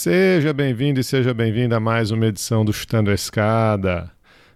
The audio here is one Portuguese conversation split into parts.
Seja bem-vindo e seja bem-vinda a mais uma edição do Chutando a Escada.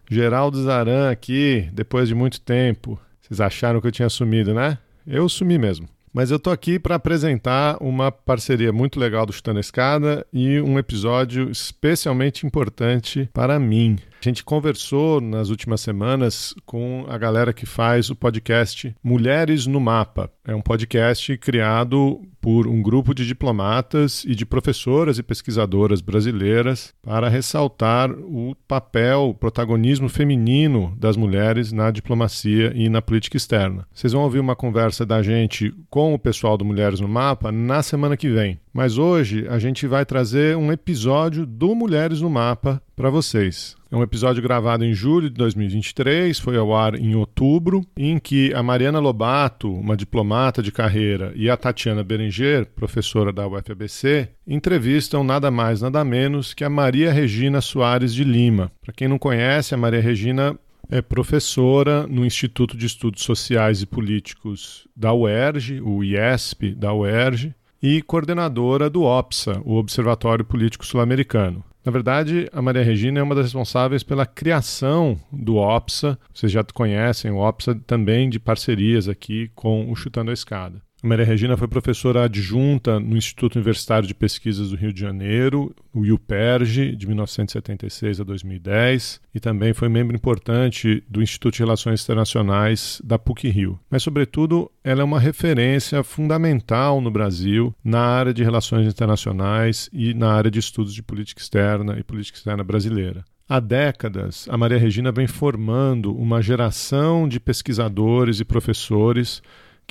Geraldo Zaran aqui, depois de muito tempo. Vocês acharam que eu tinha sumido, né? Eu sumi mesmo. Mas eu tô aqui para apresentar uma parceria muito legal do Chutando a Escada e um episódio especialmente importante para mim. A gente conversou nas últimas semanas com a galera que faz o podcast Mulheres no Mapa. É um podcast criado por um grupo de diplomatas e de professoras e pesquisadoras brasileiras para ressaltar o papel, o protagonismo feminino das mulheres na diplomacia e na política externa. Vocês vão ouvir uma conversa da gente com o pessoal do Mulheres no Mapa na semana que vem. Mas hoje a gente vai trazer um episódio do Mulheres no Mapa para vocês. É um episódio gravado em julho de 2023, foi ao ar em outubro, em que a Mariana Lobato, uma diplomata de carreira, e a Tatiana Berenger, professora da UFABC, entrevistam nada mais, nada menos que a Maria Regina Soares de Lima. Para quem não conhece, a Maria Regina é professora no Instituto de Estudos Sociais e Políticos da UERJ, o IESP da UERJ, e coordenadora do OPSA, o Observatório Político Sul-Americano. Na verdade, a Maria Regina é uma das responsáveis pela criação do OPSA. Vocês já conhecem o OPSA também de parcerias aqui com o Chutando a Escada. Maria Regina foi professora adjunta no Instituto Universitário de Pesquisas do Rio de Janeiro, o IUPERJ, de 1976 a 2010, e também foi membro importante do Instituto de Relações Internacionais da PUC-Rio. Mas, sobretudo, ela é uma referência fundamental no Brasil na área de relações internacionais e na área de estudos de política externa e política externa brasileira. Há décadas, a Maria Regina vem formando uma geração de pesquisadores e professores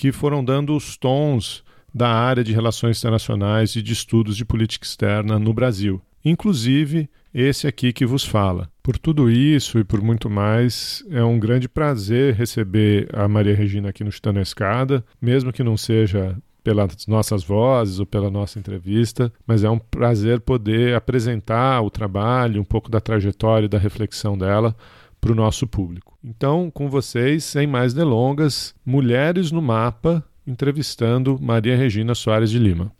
que foram dando os tons da área de relações internacionais e de estudos de política externa no Brasil, inclusive esse aqui que vos fala. Por tudo isso e por muito mais, é um grande prazer receber a Maria Regina aqui no Chutando Escada, mesmo que não seja pelas nossas vozes ou pela nossa entrevista, mas é um prazer poder apresentar o trabalho, um pouco da trajetória e da reflexão dela para o nosso público. Então, com vocês, sem mais delongas, Mulheres no Mapa, entrevistando Maria Regina Soares de Lima.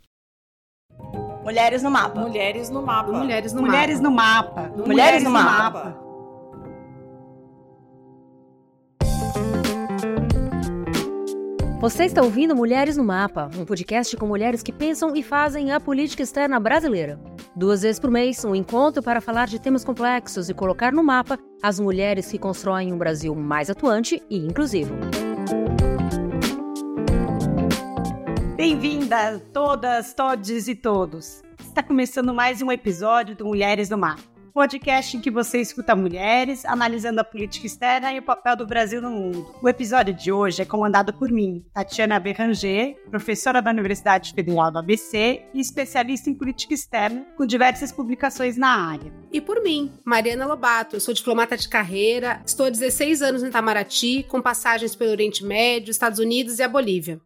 Mulheres no mapa. Mulheres no mapa. Mulheres no Mulheres mapa. no mapa. Mulheres no mapa. Você está ouvindo Mulheres no Mapa, um podcast com mulheres que pensam e fazem a política externa brasileira. Duas vezes por mês, um encontro para falar de temas complexos e colocar no mapa as mulheres que constroem um Brasil mais atuante e inclusivo. Bem-vindas todas, todes e todos. Está começando mais um episódio do Mulheres no Mapa podcast em que você escuta mulheres analisando a política externa e o papel do Brasil no mundo. O episódio de hoje é comandado por mim, Tatiana Berranger, professora da Universidade Federal do ABC e especialista em política externa, com diversas publicações na área. E por mim, Mariana Lobato, sou diplomata de carreira, estou há 16 anos no Itamaraty, com passagens pelo Oriente Médio, Estados Unidos e a Bolívia.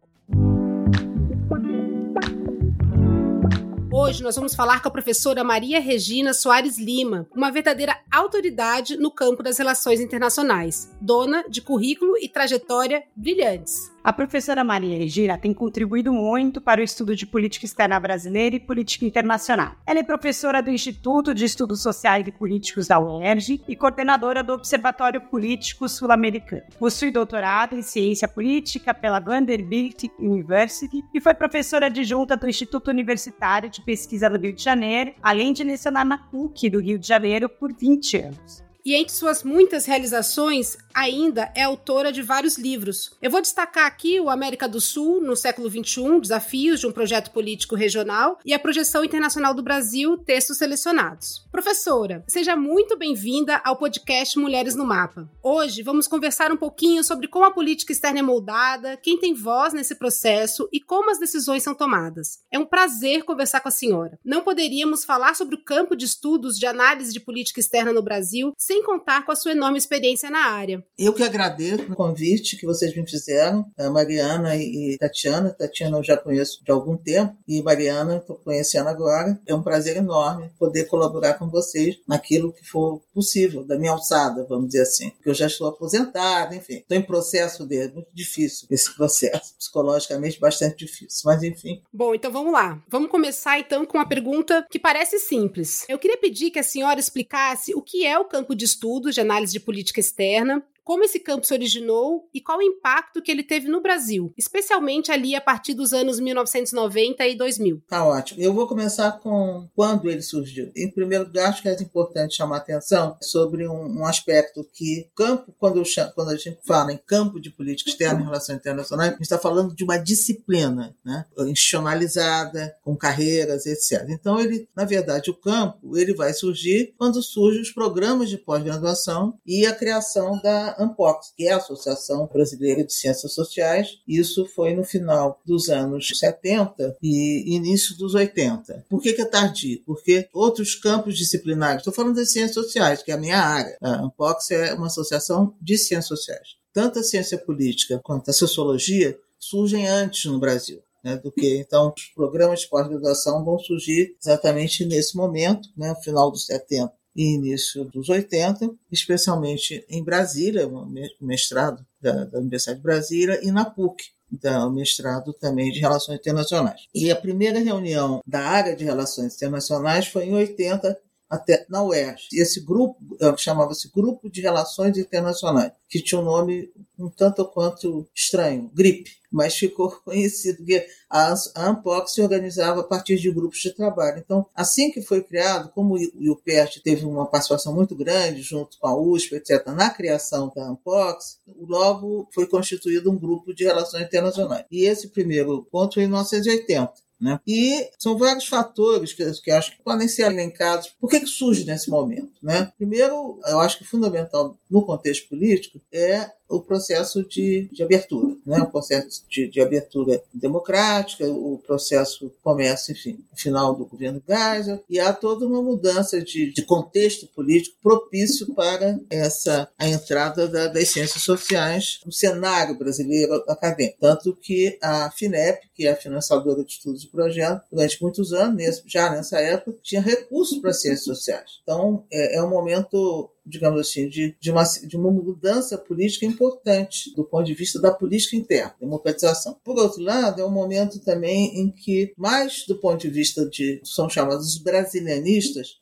Hoje nós vamos falar com a professora Maria Regina Soares Lima, uma verdadeira autoridade no campo das relações internacionais, dona de currículo e trajetória brilhantes. A professora Maria Regina tem contribuído muito para o estudo de política externa brasileira e política internacional. Ela é professora do Instituto de Estudos Sociais e Políticos da UERJ e coordenadora do Observatório Político Sul-Americano. Possui doutorado em Ciência Política pela Vanderbilt University e foi professora adjunta do Instituto Universitário de Pesquisa do Rio de Janeiro, além de lecionar na PUC do Rio de Janeiro por 20 anos. E entre suas muitas realizações, ainda é autora de vários livros. Eu vou destacar aqui o América do Sul no século XXI, Desafios de um Projeto Político Regional e a Projeção Internacional do Brasil, textos selecionados. Professora, seja muito bem-vinda ao podcast Mulheres no Mapa. Hoje vamos conversar um pouquinho sobre como a política externa é moldada, quem tem voz nesse processo e como as decisões são tomadas. É um prazer conversar com a senhora. Não poderíamos falar sobre o campo de estudos de análise de política externa no Brasil sem sem contar com a sua enorme experiência na área. Eu que agradeço o convite que vocês me fizeram, a Mariana e Tatiana. Tatiana eu já conheço de algum tempo e Mariana estou conhecendo agora. É um prazer enorme poder colaborar com vocês naquilo que for possível, da minha alçada, vamos dizer assim. Porque eu já estou aposentada, enfim. Estou em processo dele, muito difícil esse processo, psicologicamente bastante difícil, mas enfim. Bom, então vamos lá. Vamos começar então com uma pergunta que parece simples. Eu queria pedir que a senhora explicasse o que é o campo de estudos de análise de política externa, como esse campo se originou e qual o impacto que ele teve no Brasil, especialmente ali a partir dos anos 1990 e 2000. Tá ótimo. Eu vou começar com quando ele surgiu. Em primeiro lugar, acho que é importante chamar atenção sobre um, um aspecto que campo, quando, chamo, quando, a gente fala em campo de política externa e relações internacionais, a gente está falando de uma disciplina, né, institucionalizada, com carreiras, etc. Então, ele, na verdade, o campo ele vai surgir quando surgem os programas de pós-graduação e a criação da ANPOX, que é a Associação Brasileira de Ciências Sociais. Isso foi no final dos anos 70 e início dos 80. Por que, que é tardio? Porque outros campos disciplinares, estou falando das ciências sociais, que é a minha área. A ANPOX é uma associação de ciências sociais. Tanto a ciência política quanto a sociologia surgem antes no Brasil. Né, do que então os programas de pós-graduação vão surgir exatamente nesse momento, né, no final dos 70 e início dos 80, especialmente em Brasília, o mestrado da, da Universidade de Brasília, e na PUC, da mestrado também de Relações Internacionais. E a primeira reunião da área de Relações Internacionais foi em 80, até na UERJ. E esse grupo eh, chamava-se Grupo de Relações Internacionais, que tinha um nome um tanto quanto estranho, GRIP, mas ficou conhecido porque a ANPOC se organizava a partir de grupos de trabalho. Então, assim que foi criado, como o UPERT teve uma participação muito grande junto com a USP, etc., na criação da ANPOC, logo foi constituído um grupo de relações internacionais. E esse primeiro ponto foi em 1980. Né? E são vários fatores que, que acho que podem ser elencados. Por que, que surge nesse momento? Né? Primeiro, eu acho que fundamental no contexto político é o processo de, de abertura, né? o processo de, de, abertura democrática, o processo começa, enfim, no final do governo Geisel, e há toda uma mudança de, de contexto político propício para essa a entrada da, das ciências sociais no cenário brasileiro acadêmico. Tanto que a FINEP, que é a financiadora de estudos de projeto, durante muitos anos, já nessa época, tinha recursos para ciências sociais. Então, é, é um momento digamos assim, de, de, uma, de uma mudança política importante do ponto de vista da política interna, democratização. Por outro lado, é um momento também em que, mais do ponto de vista de, são chamados brasilianistas.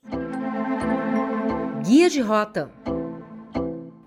Guia de Rota.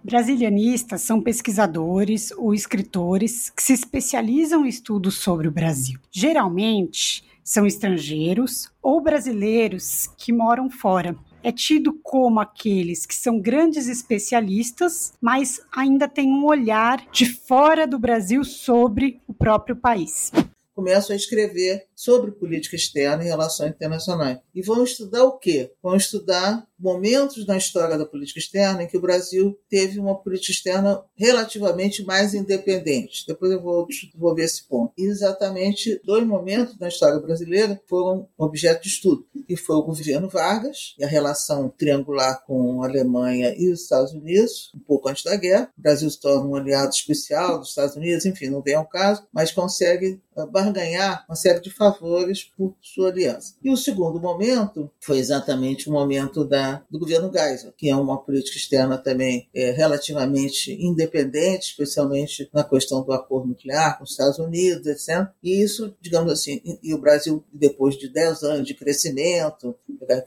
Brasilianistas são pesquisadores ou escritores que se especializam em estudos sobre o Brasil. Geralmente, são estrangeiros ou brasileiros que moram fora é tido como aqueles que são grandes especialistas, mas ainda têm um olhar de fora do Brasil sobre o próprio país. Começam a escrever sobre política externa e relações internacionais. E vão estudar o quê? Vão estudar momentos na história da política externa em que o Brasil teve uma política externa relativamente mais independente. Depois eu vou desenvolver esse ponto. E exatamente dois momentos na história brasileira foram objeto de estudo, que foi o governo Vargas e a relação triangular com a Alemanha e os Estados Unidos, um pouco antes da guerra. O Brasil se torna um aliado especial dos Estados Unidos, enfim, não vem ao caso, mas consegue ah, barganhar uma série de favores por sua aliança. E o segundo momento foi exatamente o momento da do governo Geisel, que é uma política externa também é, relativamente independente, especialmente na questão do acordo nuclear com os Estados Unidos, etc. E isso, digamos assim, e o Brasil, depois de 10 anos de crescimento,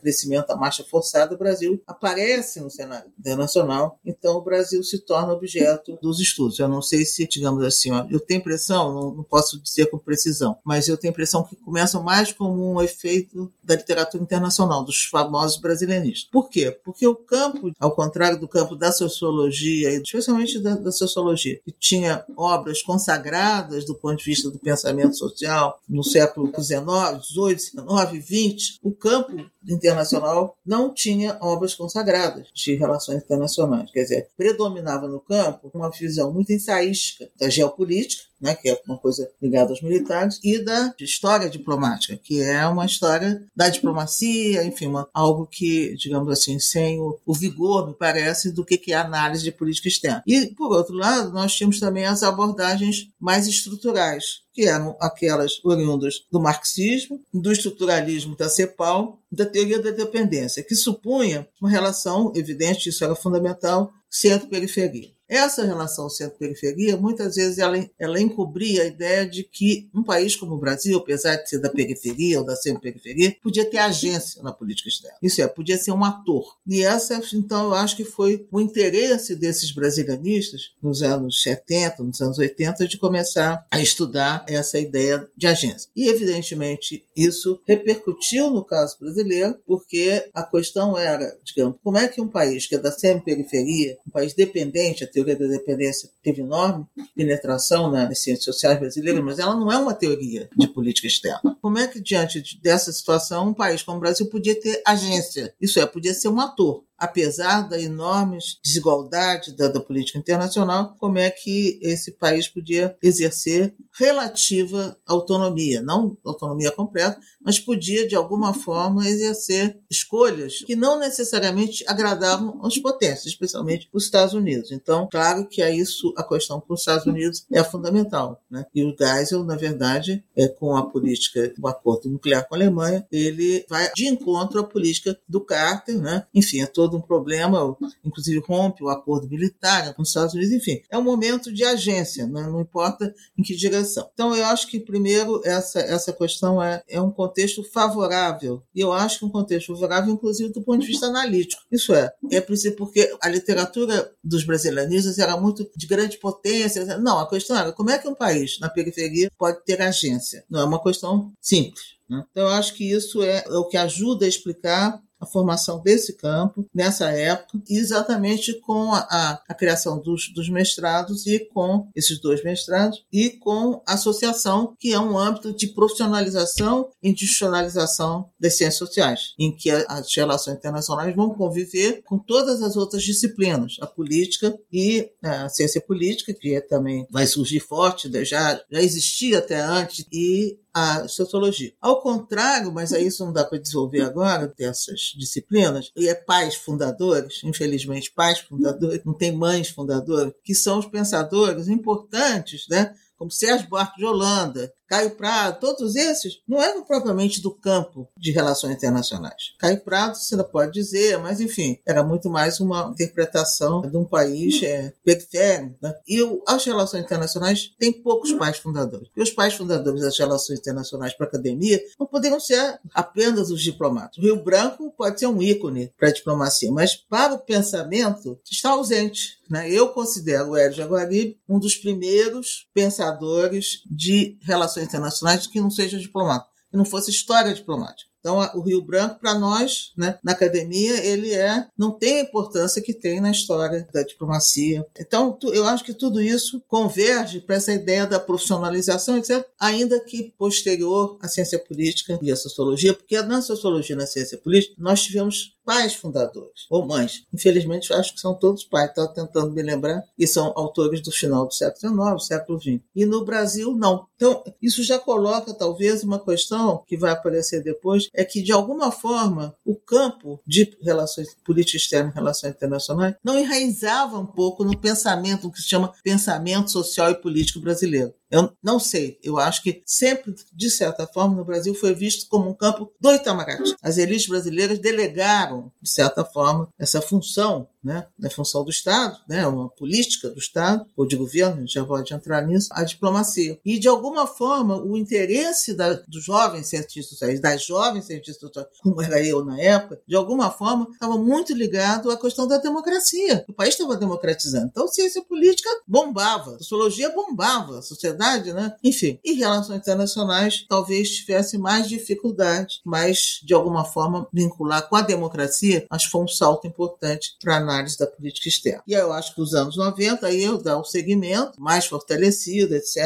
crescimento a marcha forçada, o Brasil aparece no cenário internacional, então o Brasil se torna objeto dos estudos. Eu não sei se, digamos assim, eu tenho impressão, não, não posso dizer com precisão, mas eu tenho impressão que começam mais como um efeito da literatura internacional, dos famosos brasileiristas. Por quê? Porque o campo, ao contrário do campo da sociologia, especialmente da, da sociologia, que tinha obras consagradas do ponto de vista do pensamento social no século XIX, XVIII, XIX, XX, o campo internacional não tinha obras consagradas de relações internacionais. Quer dizer, predominava no campo uma visão muito ensaística da geopolítica, né, que é uma coisa ligada aos militares, e da história diplomática, que é uma história da diplomacia, enfim, uma, algo que, digamos assim, sem o, o vigor, me parece, do que, que é análise de política externa. E, por outro lado, nós tínhamos também as abordagens mais estruturais, que eram aquelas oriundas do marxismo, do estruturalismo da CEPAL, da teoria da dependência, que supunha uma relação evidente, isso era fundamental, centro-periferia. Essa relação centro-periferia, muitas vezes, ela, ela encobria a ideia de que um país como o Brasil, apesar de ser da periferia ou da centro-periferia, podia ter agência na política externa. Isso é, podia ser um ator. E essa, então, eu acho que foi o interesse desses brasilianistas, nos anos 70, nos anos 80, de começar a estudar essa ideia de agência. E, evidentemente, isso repercutiu no caso brasileiro, porque a questão era, digamos, como é que um país que é da semi-periferia, um país dependente, a teoria da dependência teve enorme penetração nas ciências sociais brasileiras, mas ela não é uma teoria de política externa. Como é que, diante dessa situação, um país como o Brasil podia ter agência? Isso é, podia ser um ator apesar da enorme desigualdade da, da, política internacional, como é que esse país podia exercer relativa autonomia, não autonomia completa, mas podia de alguma forma exercer escolhas que não necessariamente agradavam aos potências, especialmente os Estados Unidos. Então, claro que é isso a questão com os Estados Unidos é fundamental, né? E o Geisel, na verdade, é com a política do acordo nuclear com a Alemanha, ele vai de encontro à política do Carter, né? Enfim, é todo um problema, inclusive rompe o acordo militar com os Estados Unidos, enfim, é um momento de agência, né? não importa em que direção. Então, eu acho que primeiro essa essa questão é, é um contexto favorável. E eu acho que um contexto favorável, inclusive, do ponto de vista analítico. Isso é, é preciso porque a literatura dos brasileiros era muito de grande potência. Não, a questão era como é que um país na periferia pode ter agência? Não é uma questão simples. Né? Então, eu acho que isso é o que ajuda a explicar a formação desse campo nessa época, exatamente com a, a, criação dos, dos, mestrados e com esses dois mestrados e com a associação, que é um âmbito de profissionalização e institucionalização das ciências sociais, em que as relações internacionais vão conviver com todas as outras disciplinas, a política e a ciência política, que também vai surgir forte, já, já existia até antes, e a sociologia. Ao contrário, mas aí isso não dá para desenvolver agora, dessas disciplinas, e é pais fundadores, infelizmente pais fundadores, não tem mães fundadoras, que são os pensadores importantes, né? como Sérgio Buarque de Holanda, Caio Prado, todos esses não eram propriamente do campo de relações internacionais. Caio Prado, você não pode dizer, mas enfim, era muito mais uma interpretação de um país é, periférico. Né? E as relações internacionais têm poucos pais fundadores. E os pais fundadores das relações internacionais para a academia não poderiam ser apenas os diplomatas. O Rio Branco pode ser um ícone para a diplomacia, mas para o pensamento está ausente. Né? Eu considero o Hélio Jaguaribe um dos primeiros pensadores de relações internacionais que não seja diplomata, que não fosse história diplomática. Então, o Rio Branco, para nós, né, na academia, ele é não tem a importância que tem na história da diplomacia. Então, eu acho que tudo isso converge para essa ideia da profissionalização, etc., ainda que posterior à ciência política e à sociologia, porque na sociologia e na ciência política nós tivemos pais fundadores, ou mães. Infelizmente, acho que são todos pais, estava tentando me lembrar, e são autores do final do século XIX, século XX. E no Brasil, não. Então, isso já coloca, talvez, uma questão que vai aparecer depois, é que, de alguma forma, o campo de relações política externa e relações internacionais não enraizava um pouco no pensamento, o que se chama pensamento social e político brasileiro. Eu não sei, eu acho que sempre, de certa forma, no Brasil foi visto como um campo do Itamaraty. As elites brasileiras delegaram, de certa forma, essa função né, da função do Estado, né, uma política do Estado, ou de governo, já pode entrar nisso, a diplomacia. E, de alguma forma, o interesse da, dos jovens cientistas sociais, das jovens cientistas sociais, como era eu na época, de alguma forma, estava muito ligado à questão da democracia. O país estava democratizando. Então, ciência política bombava, sociologia bombava, a sociedade, né? Enfim, e relações internacionais talvez tivesse mais dificuldade, mas, de alguma forma, vincular com a democracia, acho que foi um salto importante para a análise da política externa. E aí eu acho que os anos 90 aí eu dá um segmento mais fortalecido, etc.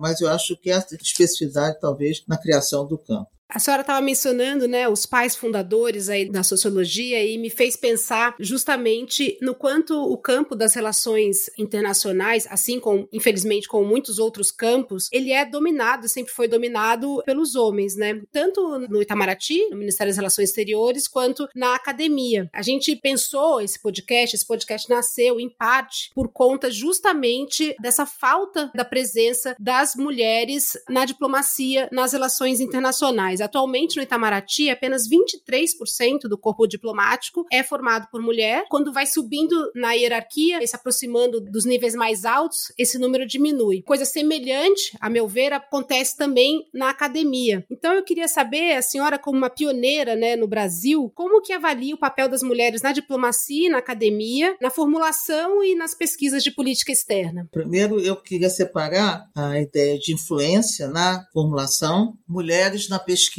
Mas eu acho que essa especificidade talvez na criação do campo. A senhora estava mencionando, né, os pais fundadores aí da sociologia e me fez pensar justamente no quanto o campo das relações internacionais, assim como, infelizmente, como muitos outros campos, ele é dominado, sempre foi dominado pelos homens, né? Tanto no Itamaraty, no Ministério das Relações Exteriores, quanto na academia. A gente pensou esse podcast, esse podcast nasceu em parte por conta justamente dessa falta da presença das mulheres na diplomacia, nas relações internacionais. Atualmente no Itamaraty, apenas 23% do corpo diplomático é formado por mulher. Quando vai subindo na hierarquia e se aproximando dos níveis mais altos, esse número diminui. Coisa semelhante, a meu ver, acontece também na academia. Então eu queria saber, a senhora como uma pioneira, né, no Brasil, como que avalia o papel das mulheres na diplomacia e na academia, na formulação e nas pesquisas de política externa? Primeiro, eu queria separar a ideia de influência na formulação, mulheres na pesquisa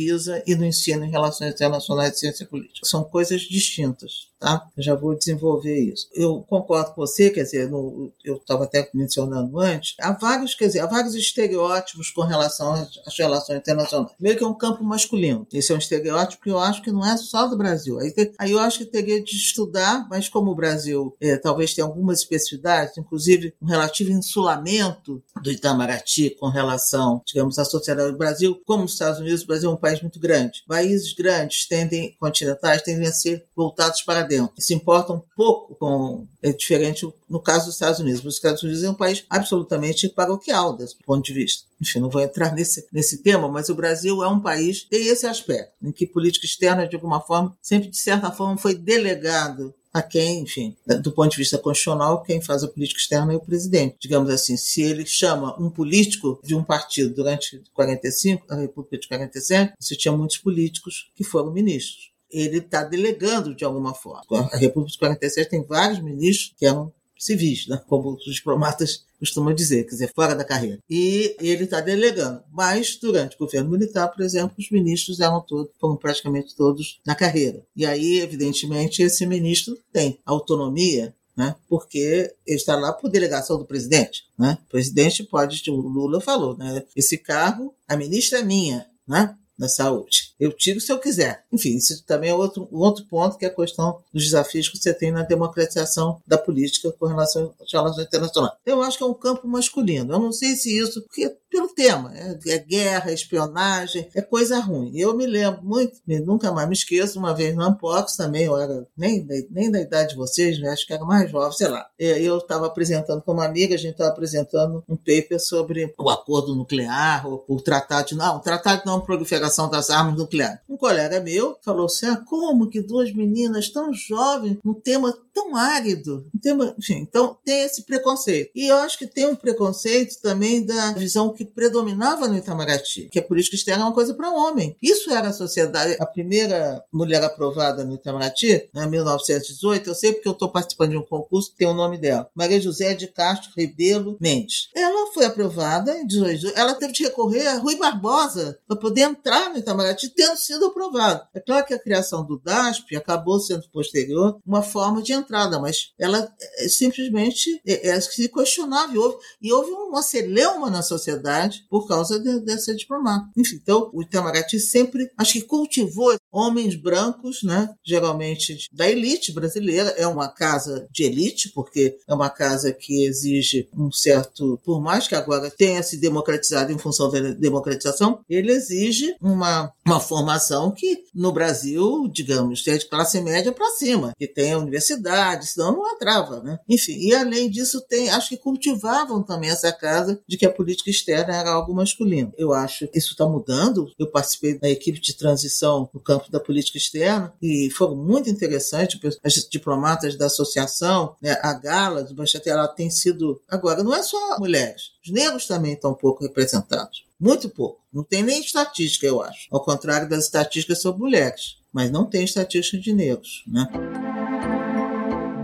e no ensino em relações internacionais e ciência política. São coisas distintas tá? Já vou desenvolver isso. Eu concordo com você, quer dizer, no, eu estava até mencionando antes, há vários, quer dizer, há vários estereótipos com relação às relações internacionais. Meio que é um campo masculino. Esse é um estereótipo que eu acho que não é só do Brasil. Aí, aí eu acho que teria de estudar, mas como o Brasil é, talvez tenha algumas especificidades, inclusive um relativo insulamento do Itamaraty com relação, digamos, à sociedade do Brasil, como os Estados Unidos, o Brasil é um país muito grande. Países grandes tendem, continentais, tendem a ser voltados para dentro. Se importa um pouco com. É diferente no caso dos Estados Unidos. Os Estados Unidos é um país absolutamente paroquial, desse ponto de vista. Enfim, não vou entrar nesse, nesse tema, mas o Brasil é um país tem esse aspecto, em que política externa, de alguma forma, sempre, de certa forma, foi delegado a quem, enfim, do ponto de vista constitucional, quem faz a política externa é o presidente. Digamos assim, se ele chama um político de um partido durante 45, a República de 47, você tinha muitos políticos que foram ministros ele está delegando de alguma forma. A República de 47 tem vários ministros que eram civis, né? como os diplomatas costumam dizer, quer dizer, fora da carreira. E ele está delegando. Mas, durante o governo militar, por exemplo, os ministros eram todos, foram praticamente todos na carreira. E aí, evidentemente, esse ministro tem autonomia né? porque ele está lá por delegação do presidente. Né? O presidente pode, o Lula falou, né? esse cargo, a ministra é minha, né? Na saúde. Eu tiro se eu quiser. Enfim, isso também é outro, outro ponto que é a questão dos desafios que você tem na democratização da política com relação às relações internacionais. Eu acho que é um campo masculino. Eu não sei se isso, porque pelo tema, é, é guerra, é espionagem, é coisa ruim. Eu me lembro muito, nunca mais me esqueço, uma vez no Ampox também, eu era nem, nem da idade de vocês, né? acho que era mais jovem, sei lá. Eu estava apresentando com uma amiga, a gente estava apresentando um paper sobre o acordo nuclear, ou o tratado de não, o tratado de não proliferação das armas nucleares. Um colega meu falou assim: ah, como que duas meninas tão jovens, num tema tão árido, um tema, enfim, então tem esse preconceito. E eu acho que tem um preconceito também da visão que predominava no Itamaraty, que a política externa é uma coisa para homem. Isso era a sociedade. A primeira mulher aprovada no Itamaraty, em 1918, eu sei porque eu estou participando de um concurso que tem o nome dela, Maria José de Castro Rebelo Mendes. Ela foi aprovada em 18, ela teve de recorrer a Rui Barbosa para poder entrar no Itamaraty, tendo sido aprovado. É claro que a criação do DASP acabou sendo posterior uma forma de entrada, mas ela é, simplesmente é, é, se questionava e houve, e houve uma celeuma na sociedade por causa de, dessa diplomata. Enfim, então o Itamaraty sempre, acho que cultivou homens brancos, né, geralmente da elite brasileira. É uma casa de elite, porque é uma casa que exige um certo, por mais que agora tenha se democratizado em função da democratização, ele exige uma, uma formação que no Brasil, digamos, é de classe média para cima, que tem a universidade, senão não entrava, né? Enfim, e além disso, tem, acho que cultivavam também essa casa de que a política externa era algo masculino. Eu acho que isso está mudando. Eu participei da equipe de transição no campo da política externa e foram muito interessantes. As diplomatas da associação, né, a Gala do Manchete, ela tem sido. Agora, não é só mulheres, os negros também estão um pouco representados. Muito pouco. Não tem nem estatística, eu acho. Ao contrário das estatísticas sobre mulheres. Mas não tem estatística de negros. Né?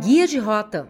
Guia de Rota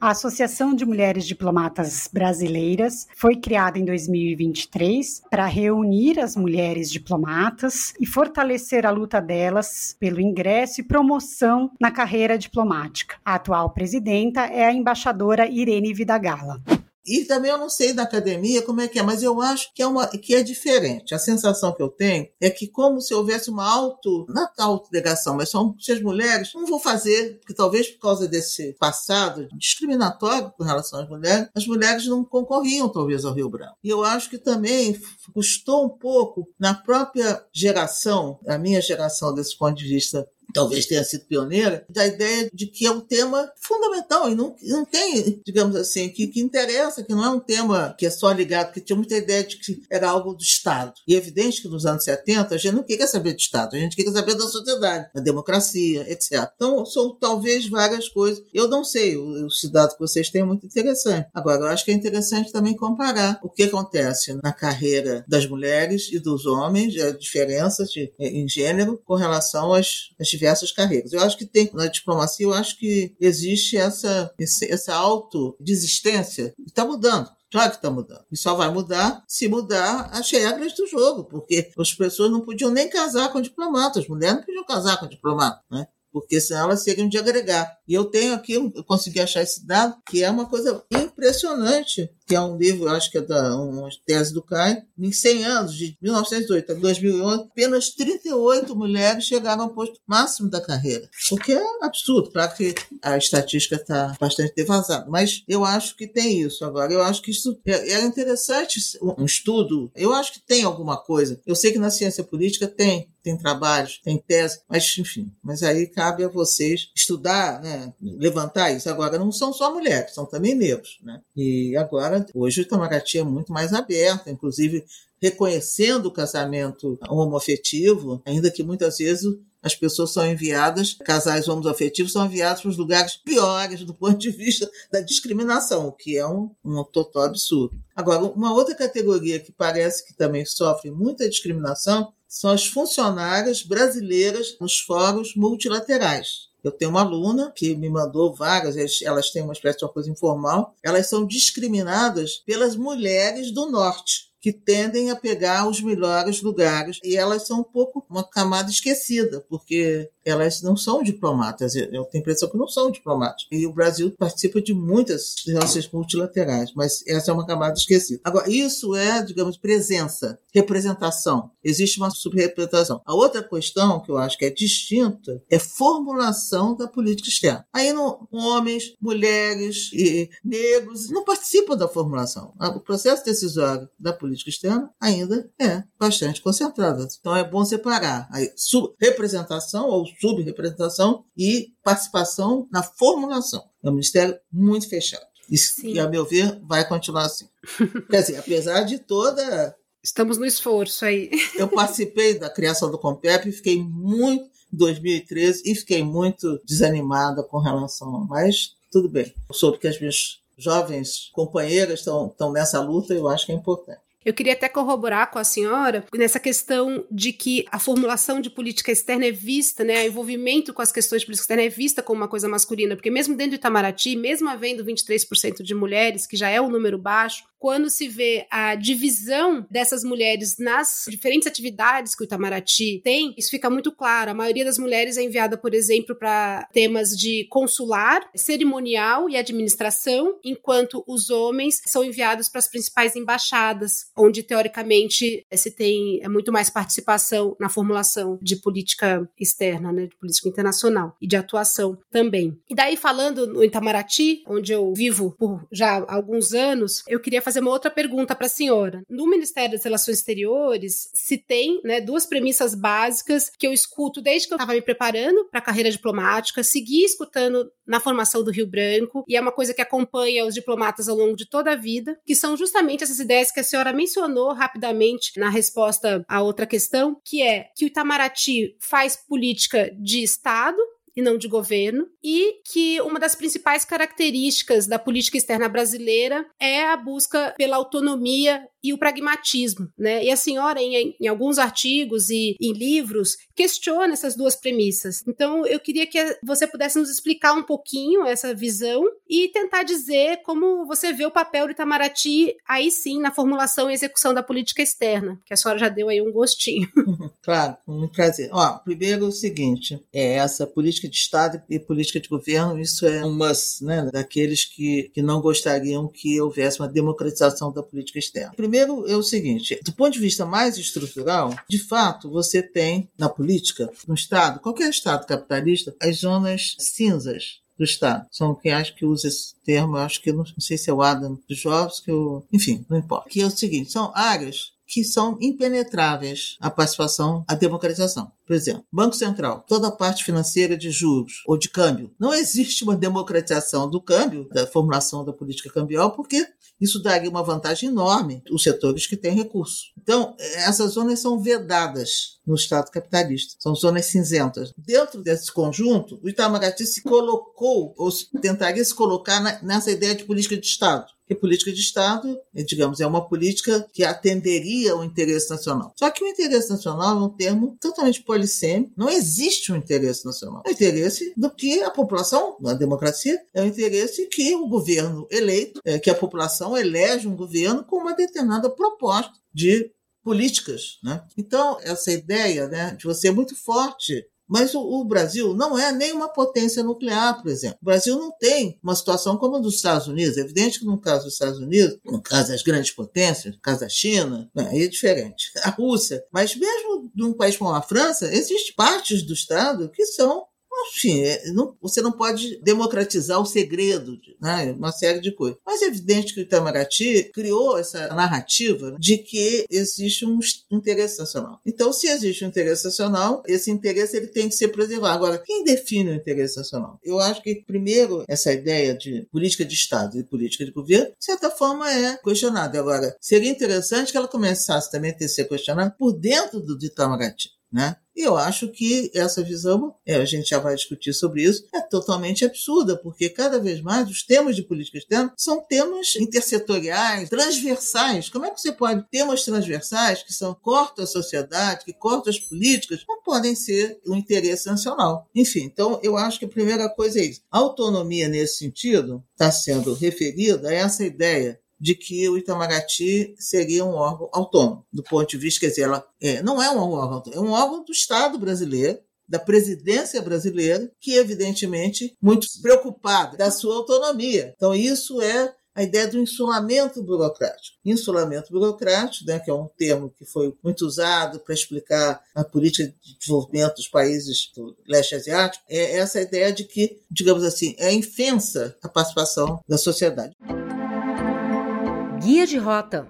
a Associação de Mulheres Diplomatas Brasileiras foi criada em 2023 para reunir as mulheres diplomatas e fortalecer a luta delas pelo ingresso e promoção na carreira diplomática. A atual presidenta é a embaixadora Irene Vidagala. E também eu não sei da academia como é que é, mas eu acho que é, uma, que é diferente. A sensação que eu tenho é que como se houvesse uma auto, não é autodegação, mas são se as mulheres não vão fazer, porque talvez por causa desse passado discriminatório com relação às mulheres, as mulheres não concorriam talvez ao Rio Branco. E eu acho que também custou um pouco na própria geração, a minha geração desse ponto de vista talvez tenha sido pioneira, da ideia de que é um tema fundamental e não, não tem, digamos assim, que, que interessa, que não é um tema que é só ligado, porque tinha muita ideia de que era algo do Estado. E é evidente que nos anos 70 a gente não queria saber de Estado, a gente queria saber da sociedade, da democracia, etc. Então, são talvez várias coisas. Eu não sei, o, o dado que vocês têm é muito interessante. Agora, eu acho que é interessante também comparar o que acontece na carreira das mulheres e dos homens, as diferenças de, em gênero com relação às, às diversas carreiras. Eu acho que tem, na diplomacia, eu acho que existe essa, essa autodesistência. Está mudando. Claro que está mudando. E só vai mudar se mudar as regras do jogo, porque as pessoas não podiam nem casar com diplomatas, as mulheres não podiam casar com diplomata, né? Porque senão elas seriam de agregar. E eu tenho aqui, eu consegui achar esse dado, que é uma coisa impressionante que é um livro, acho que é da uma tese do CAI, em 100 anos, de 1908 a 2011, apenas 38 mulheres chegaram ao posto máximo da carreira. O que é absurdo, claro que a estatística está bastante devasada, mas eu acho que tem isso. Agora, eu acho que isso é, é interessante um estudo, eu acho que tem alguma coisa. Eu sei que na ciência política tem, tem trabalhos, tem tese, mas enfim, mas aí cabe a vocês estudar, né, levantar isso. Agora, não são só mulheres, são também negros, né? E agora Hoje o Itamaraty é muito mais aberto, inclusive reconhecendo o casamento homoafetivo, ainda que muitas vezes as pessoas são enviadas, casais homoafetivos são enviados para os lugares piores do ponto de vista da discriminação, o que é um, um total absurdo. Agora, uma outra categoria que parece que também sofre muita discriminação são as funcionárias brasileiras nos fóruns multilaterais. Eu tenho uma aluna que me mandou vagas, elas têm uma espécie de uma coisa informal, elas são discriminadas pelas mulheres do norte que tendem a pegar os melhores lugares e elas são um pouco uma camada esquecida, porque elas não são diplomatas. Eu tenho a impressão que não são diplomatas. E o Brasil participa de muitas relações multilaterais, mas essa é uma camada esquecida. Agora, isso é, digamos, presença, representação. Existe uma subrepresentação. A outra questão que eu acho que é distinta é formulação da política externa. Aí não, homens, mulheres e negros não participam da formulação. O processo decisório da política externa ainda é bastante concentrado. Então é bom separar a representação ou subrepresentação e participação na formulação. É um ministério muito fechado. Isso, e, a meu ver, vai continuar assim. Quer dizer, apesar de toda. Estamos no esforço aí. Eu participei da criação do Compep e fiquei muito. em 2013 e fiquei muito desanimada com relação. Mas tudo bem. Soube que as minhas jovens companheiras estão nessa luta e eu acho que é importante. Eu queria até corroborar com a senhora nessa questão de que a formulação de política externa é vista, né, o envolvimento com as questões de política externa é vista como uma coisa masculina, porque mesmo dentro do Itamaraty, mesmo havendo 23% de mulheres, que já é um número baixo, quando se vê a divisão dessas mulheres nas diferentes atividades que o Itamaraty tem, isso fica muito claro. A maioria das mulheres é enviada, por exemplo, para temas de consular, cerimonial e administração, enquanto os homens são enviados para as principais embaixadas, onde teoricamente se tem é muito mais participação na formulação de política externa, né, de política internacional e de atuação também. E daí falando no Itamaraty, onde eu vivo por já alguns anos, eu queria fazer fazer uma outra pergunta para a senhora. No Ministério das Relações Exteriores, se tem né, duas premissas básicas que eu escuto desde que eu estava me preparando para a carreira diplomática, segui escutando na formação do Rio Branco, e é uma coisa que acompanha os diplomatas ao longo de toda a vida, que são justamente essas ideias que a senhora mencionou rapidamente na resposta à outra questão, que é que o Itamaraty faz política de Estado, e não de governo, e que uma das principais características da política externa brasileira é a busca pela autonomia e o pragmatismo, né? E a senhora, em, em alguns artigos e em livros, questiona essas duas premissas. Então, eu queria que você pudesse nos explicar um pouquinho essa visão e tentar dizer como você vê o papel do Itamaraty aí sim na formulação e execução da política externa, que a senhora já deu aí um gostinho. Claro, um prazer. Ó, primeiro o seguinte, é essa política de Estado e política de governo, isso é um must, né, daqueles que, que não gostariam que houvesse uma democratização da política externa. Primeiro é o seguinte, do ponto de vista mais estrutural, de fato, você tem na política, no Estado, qualquer Estado capitalista, as zonas cinzas do Estado. São quem acho que usa esse termo, acho que não, não sei se é o Adam Jovens, que eu, enfim, não importa. Que é o seguinte, são áreas que são impenetráveis à participação, à democratização. Por exemplo, Banco Central, toda a parte financeira de juros ou de câmbio. Não existe uma democratização do câmbio, da formulação da política cambial, porque isso daria uma vantagem enorme aos setores que têm recursos. Então, essas zonas são vedadas no Estado capitalista. São zonas cinzentas. Dentro desse conjunto, o Itamaraty se colocou, ou tentaria se colocar nessa ideia de política de Estado que política de Estado, digamos, é uma política que atenderia ao interesse nacional. Só que o interesse nacional é um termo totalmente polissêmico. Não existe um interesse nacional. É o interesse do que a população, na democracia, é o interesse que o governo eleito, é, que a população elege um governo com uma determinada proposta de políticas. Né? Então, essa ideia né, de você é muito forte mas o, o, Brasil não é nem uma potência nuclear, por exemplo. O Brasil não tem uma situação como a dos Estados Unidos. É evidente que no caso dos Estados Unidos, no caso das grandes potências, no caso da China, né, aí é diferente. A Rússia. Mas mesmo num país como a França, existem partes do Estado que são enfim, é, não, você não pode democratizar o segredo, né? uma série de coisas. Mas é evidente que o Itamaraty criou essa narrativa de que existe um interesse nacional. Então, se existe um interesse nacional, esse interesse ele tem de ser preservado. Agora, quem define o interesse nacional? Eu acho que, primeiro, essa ideia de política de Estado e política de governo, de certa forma, é questionada. Agora, seria interessante que ela começasse também a ser questionada por dentro do Itamaraty. Né? E eu acho que essa visão, é, a gente já vai discutir sobre isso, é totalmente absurda, porque cada vez mais os temas de política externa são temas intersetoriais, transversais. Como é que você pode temas transversais que são cortam a sociedade, que cortam as políticas, não podem ser um interesse nacional? Enfim, então eu acho que a primeira coisa é isso. A autonomia nesse sentido está sendo referida a essa ideia de que o Itamaraty seria um órgão autônomo, do ponto de vista, quer dizer, ela é, não é um órgão, é um órgão do Estado brasileiro, da presidência brasileira, que evidentemente muito preocupada da sua autonomia. Então isso é a ideia do insulamento burocrático. Insulamento burocrático, né, que é um termo que foi muito usado para explicar a política de desenvolvimento dos países do leste asiático, é essa ideia de que, digamos assim, é infensa a participação da sociedade. Guia de Rota.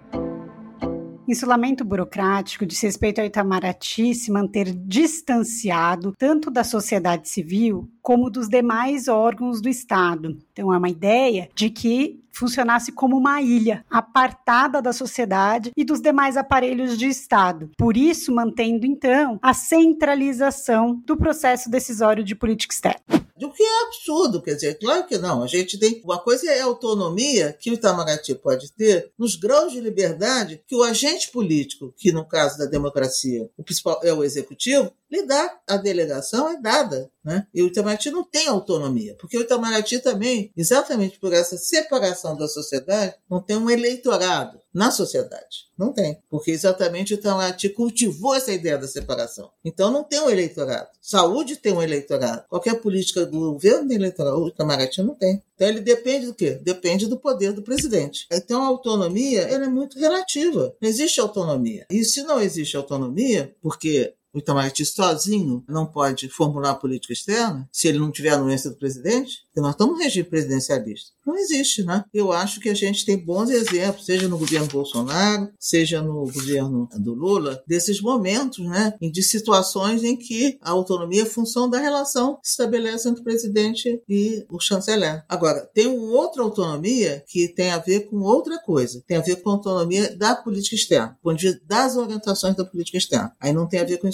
Insulamento burocrático diz respeito ao Itamaraty se manter distanciado tanto da sociedade civil como dos demais órgãos do Estado. Então, é uma ideia de que funcionasse como uma ilha, apartada da sociedade e dos demais aparelhos de Estado. Por isso, mantendo, então, a centralização do processo decisório de política externa. O que é absurdo, quer dizer, claro que não. A gente tem. Uma coisa é a autonomia que o Itamaraty pode ter nos graus de liberdade que o agente político, que no caso da democracia, o principal é o executivo, lhe dá. A delegação é dada. Né? E o Itamaraty não tem autonomia, porque o Itamaraty também, exatamente por essa separação da sociedade, não tem um eleitorado na sociedade. Não tem, porque exatamente o Itamaraty cultivou essa ideia da separação. Então não tem um eleitorado. Saúde tem um eleitorado. Qualquer política do governo tem eleitorado. O Itamaraty não tem. Então ele depende do quê? Depende do poder do presidente. Então a autonomia ela é muito relativa. Não existe autonomia. E se não existe autonomia, porque o Itamaraty sozinho não pode formular política externa se ele não tiver a anuência do presidente, porque nós estamos no regime presidencialista. Não existe, né? Eu acho que a gente tem bons exemplos, seja no governo Bolsonaro, seja no governo do Lula, desses momentos, né? De situações em que a autonomia é função da relação que se estabelece entre o presidente e o chanceler. Agora, tem uma outra autonomia que tem a ver com outra coisa, tem a ver com a autonomia da política externa, das orientações da política externa. Aí não tem a ver com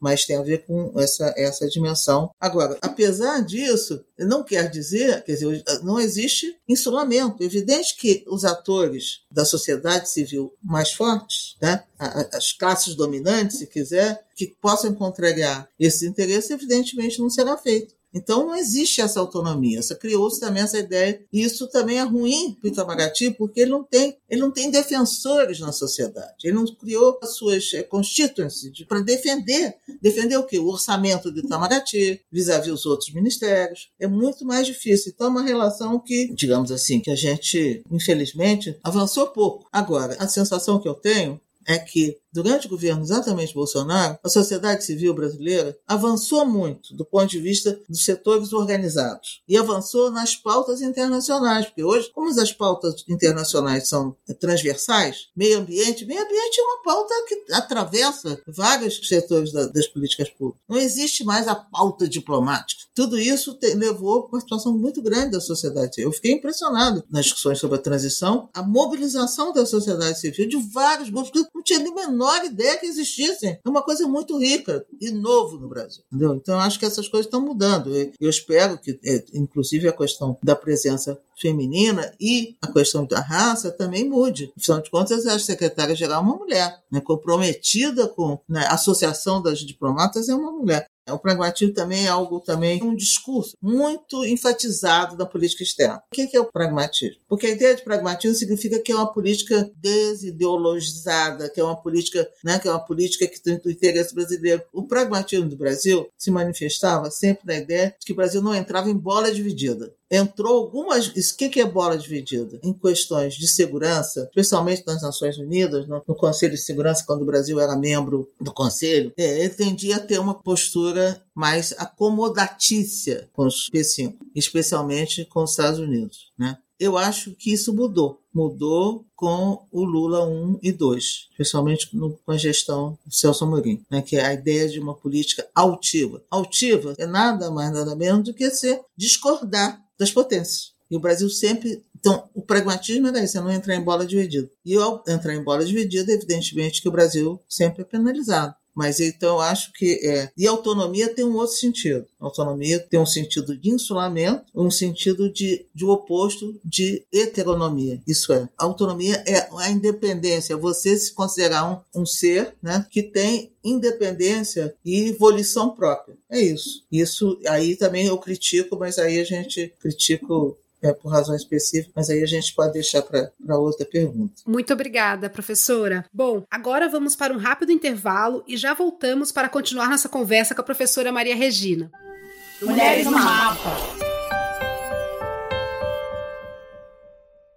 mas tem a ver com essa, essa dimensão. Agora, apesar disso, não quer dizer, quer dizer, não existe insulamento. É evidente que os atores da sociedade civil mais fortes, né, as classes dominantes, se quiser, que possam contrariar esses interesses, evidentemente não será feito. Então não existe essa autonomia. Criou-se também essa ideia. E isso também é ruim para o Itamaraty, porque ele não tem, ele não tem defensores na sociedade. Ele não criou as suas é, constituencies para defender. Defender o quê? O orçamento do Itamaraty, vis-à-vis os outros ministérios. É muito mais difícil. Então é uma relação que, digamos assim, que a gente, infelizmente, avançou pouco. Agora, a sensação que eu tenho é que durante o governo exatamente Bolsonaro, a sociedade civil brasileira avançou muito do ponto de vista dos setores organizados e avançou nas pautas internacionais, porque hoje, como as pautas internacionais são transversais, meio ambiente, meio ambiente é uma pauta que atravessa vários setores das políticas públicas. Não existe mais a pauta diplomática. Tudo isso levou a uma situação muito grande da sociedade civil. Eu fiquei impressionado nas discussões sobre a transição, a mobilização da sociedade civil de vários grupos que não tinha nem menor menor ideia que existissem. É uma coisa muito rica e novo no Brasil. Entendeu? Então, acho que essas coisas estão mudando. Eu espero que, é, inclusive, a questão da presença feminina e a questão da raça também mude. Afinal de contas, a secretária-geral é uma mulher, né, comprometida com né, a associação das diplomatas é uma mulher. O pragmatismo também é algo também um discurso muito enfatizado da política externa. O que é o pragmatismo? Porque a ideia de pragmatismo significa que é uma política desideologizada, que é uma política, né, que é uma política que tem o interesse brasileiro. O pragmatismo do Brasil se manifestava sempre na ideia de que o Brasil não entrava em bola dividida entrou algumas. O que é bola dividida? Em questões de segurança, especialmente nas Nações Unidas, no, no Conselho de Segurança, quando o Brasil era membro do Conselho, é, ele tendia a ter uma postura mais acomodatícia com os P5, especialmente com os Estados Unidos. Né? Eu acho que isso mudou. Mudou com o Lula 1 e 2, especialmente no, com a gestão do Celso Amorim, né, que é a ideia de uma política altiva. Altiva é nada mais, nada menos do que ser discordar das potências. E o Brasil sempre. Então, o pragmatismo era isso, é não entrar em bola dividida. E ao entrar em bola dividida, evidentemente que o Brasil sempre é penalizado. Mas então eu acho que é. E autonomia tem um outro sentido. Autonomia tem um sentido de insulamento, um sentido de, de oposto de heteronomia. Isso é, a autonomia é a independência, você se considerar um, um ser né, que tem independência e volição própria. É isso. Isso aí também eu critico, mas aí a gente critico é, por razões específicas, mas aí a gente pode deixar para outra pergunta. Muito obrigada, professora. Bom, agora vamos para um rápido intervalo e já voltamos para continuar nossa conversa com a professora Maria Regina. Mulheres no Mapa.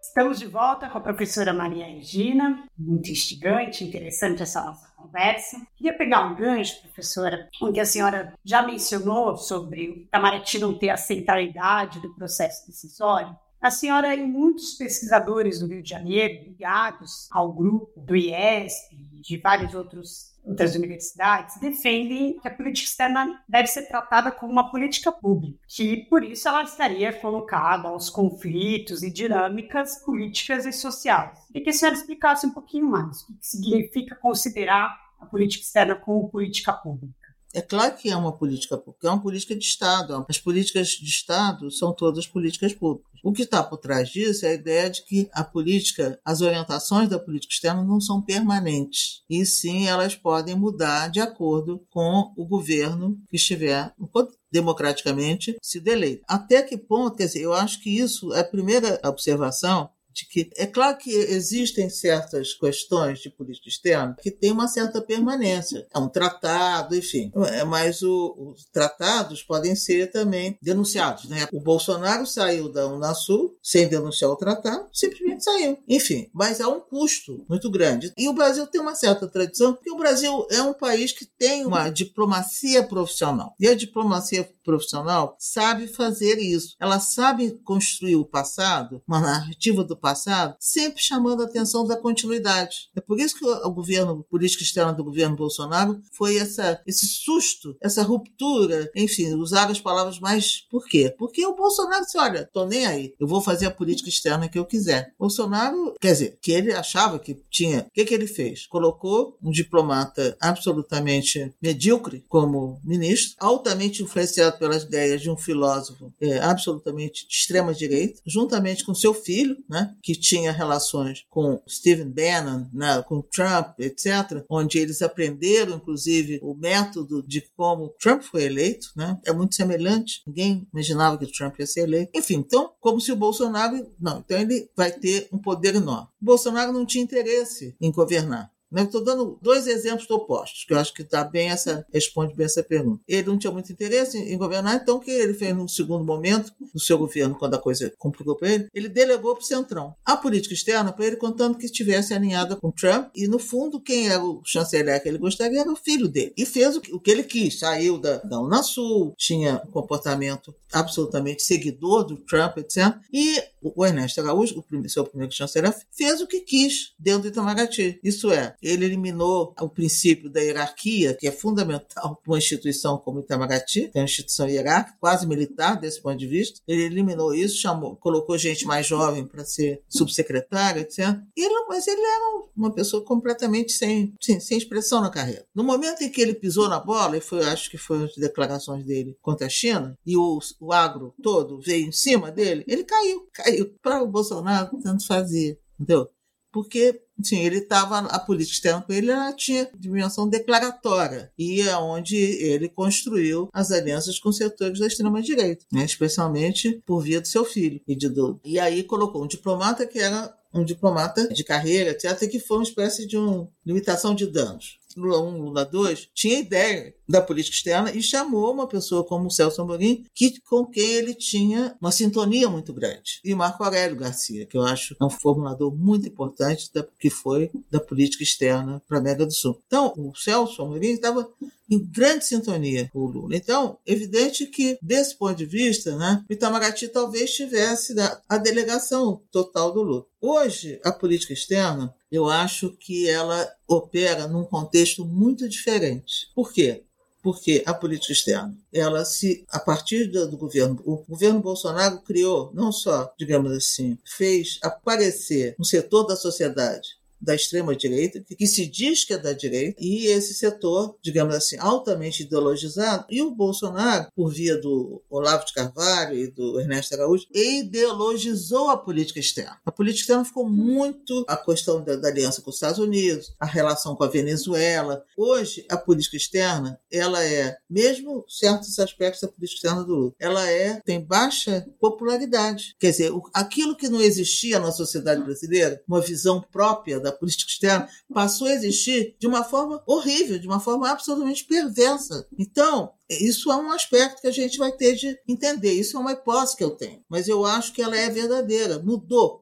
Estamos de volta com a professora Maria Regina, muito instigante, interessante essa nossa conversa. Queria pegar um gancho, professora, que a senhora já mencionou sobre o Itamaraty não ter a centralidade do processo decisório. A senhora e muitos pesquisadores do Rio de Janeiro, ligados ao grupo do IESP e de vários outros outras universidades defendem que a política externa deve ser tratada como uma política pública, que por isso ela estaria colocada aos conflitos e dinâmicas políticas e sociais. E que a senhora explicasse um pouquinho mais o que significa considerar a política externa como política pública. É claro que é uma política pública, é uma política de Estado. As políticas de Estado são todas políticas públicas. O que está por trás disso é a ideia de que a política, as orientações da política externa não são permanentes. E sim, elas podem mudar de acordo com o governo que estiver no poder democraticamente se deleita. Até que ponto, quer dizer, eu acho que isso é a primeira observação de que é claro que existem certas questões de política externa que têm uma certa permanência. É um tratado, enfim. É, mas o, os tratados podem ser também denunciados. Né? O Bolsonaro saiu da Unasul sem denunciar o tratado, simplesmente saiu. Enfim, mas há um custo muito grande. E o Brasil tem uma certa tradição, porque o Brasil é um país que tem uma diplomacia profissional. E a diplomacia profissional sabe fazer isso. Ela sabe construir o passado, uma narrativa do passado passado, sempre chamando a atenção da continuidade. É por isso que o governo, a política externa do governo Bolsonaro foi essa, esse susto, essa ruptura, enfim, usar as palavras mais. Por quê? Porque o Bolsonaro disse: olha, tô nem aí, eu vou fazer a política externa que eu quiser. Bolsonaro, quer dizer, que ele achava que tinha. O que, que ele fez? Colocou um diplomata absolutamente medíocre como ministro, altamente influenciado pelas ideias de um filósofo é, absolutamente de extrema direita, juntamente com seu filho, né, que tinha relações com Stephen Bannon, né, com Trump, etc., onde eles aprenderam, inclusive, o método de como Trump foi eleito, né, é muito semelhante. Ninguém imaginava que Trump ia ser eleito. Enfim, então, como se o Bolsonaro. Não, então ele vai ter um poder enorme. O Bolsonaro não tinha interesse em governar. Estou dando dois exemplos opostos, que eu acho que tá bem essa, responde bem essa pergunta. Ele não tinha muito interesse em, governar, então o que ele fez no segundo momento do seu governo, quando a coisa complicou para ele? Ele delegou para o Centrão a política externa para ele, contando que estivesse alinhada com Trump, e no fundo, quem era o chanceler que ele gostaria era o filho dele. E fez o que, o que ele quis, saiu da, da Unasul, tinha um comportamento absolutamente seguidor do Trump, etc. E o Ernesto Araújo, o seu primeiro chanceler, fez o que quis dentro do Itamaraty. Isso é, ele eliminou o princípio da hierarquia, que é fundamental para uma instituição como o Itamaraty, que é uma instituição hierárquica, quase militar desse ponto de vista. Ele eliminou isso, chamou, colocou gente mais jovem para ser subsecretária, etc. Ele, mas ele era uma pessoa completamente sem, sem, sem, expressão na carreira. No momento em que ele pisou na bola, e foi, acho que foi as declarações dele contra a China, e o, o agro todo veio em cima dele, ele caiu, caiu. Para o Bolsonaro, tanto fazia, entendeu? Porque Sim, ele estava, a política externa com ele ela tinha dimensão declaratória, e é onde ele construiu as alianças com setores da extrema-direita, né, especialmente por via do seu filho e de Duda. E aí colocou um diplomata que era um diplomata de carreira, etc., que foi uma espécie de uma limitação de danos. Lula 1, Lula 2, tinha ideia da política externa e chamou uma pessoa como o Celso Amorim, que, com quem ele tinha uma sintonia muito grande. E Marco Aurélio Garcia, que eu acho é um formulador muito importante da, que foi da política externa para a América do Sul. Então, o Celso Amorim estava em grande sintonia com o Lula. Então, evidente que, desse ponto de vista, né, o Itamaraty talvez tivesse a delegação total do Lula. Hoje, a política externa, eu acho que ela opera num contexto muito diferente. Por quê? porque a política externa, ela se, a partir do, do, governo, o governo Bolsonaro criou, não só, digamos assim, fez aparecer um setor da sociedade da extrema-direita, que se diz que é da direita, e esse setor, digamos assim, altamente ideologizado, e o Bolsonaro, por via do Olavo de Carvalho e do Ernesto Araújo, ideologizou a política externa. A política externa ficou muito a questão da, da aliança com os Estados Unidos, a relação com a Venezuela. Hoje, a política externa, ela é, mesmo certos aspectos da política externa do Lula, ela é, tem baixa popularidade. Quer dizer, aquilo que não existia na sociedade brasileira, uma visão própria da política externa, passou a existir de uma forma horrível, de uma forma absolutamente perversa. Então, isso é um aspecto que a gente vai ter de entender. Isso é uma hipótese que eu tenho. Mas eu acho que ela é verdadeira. Mudou.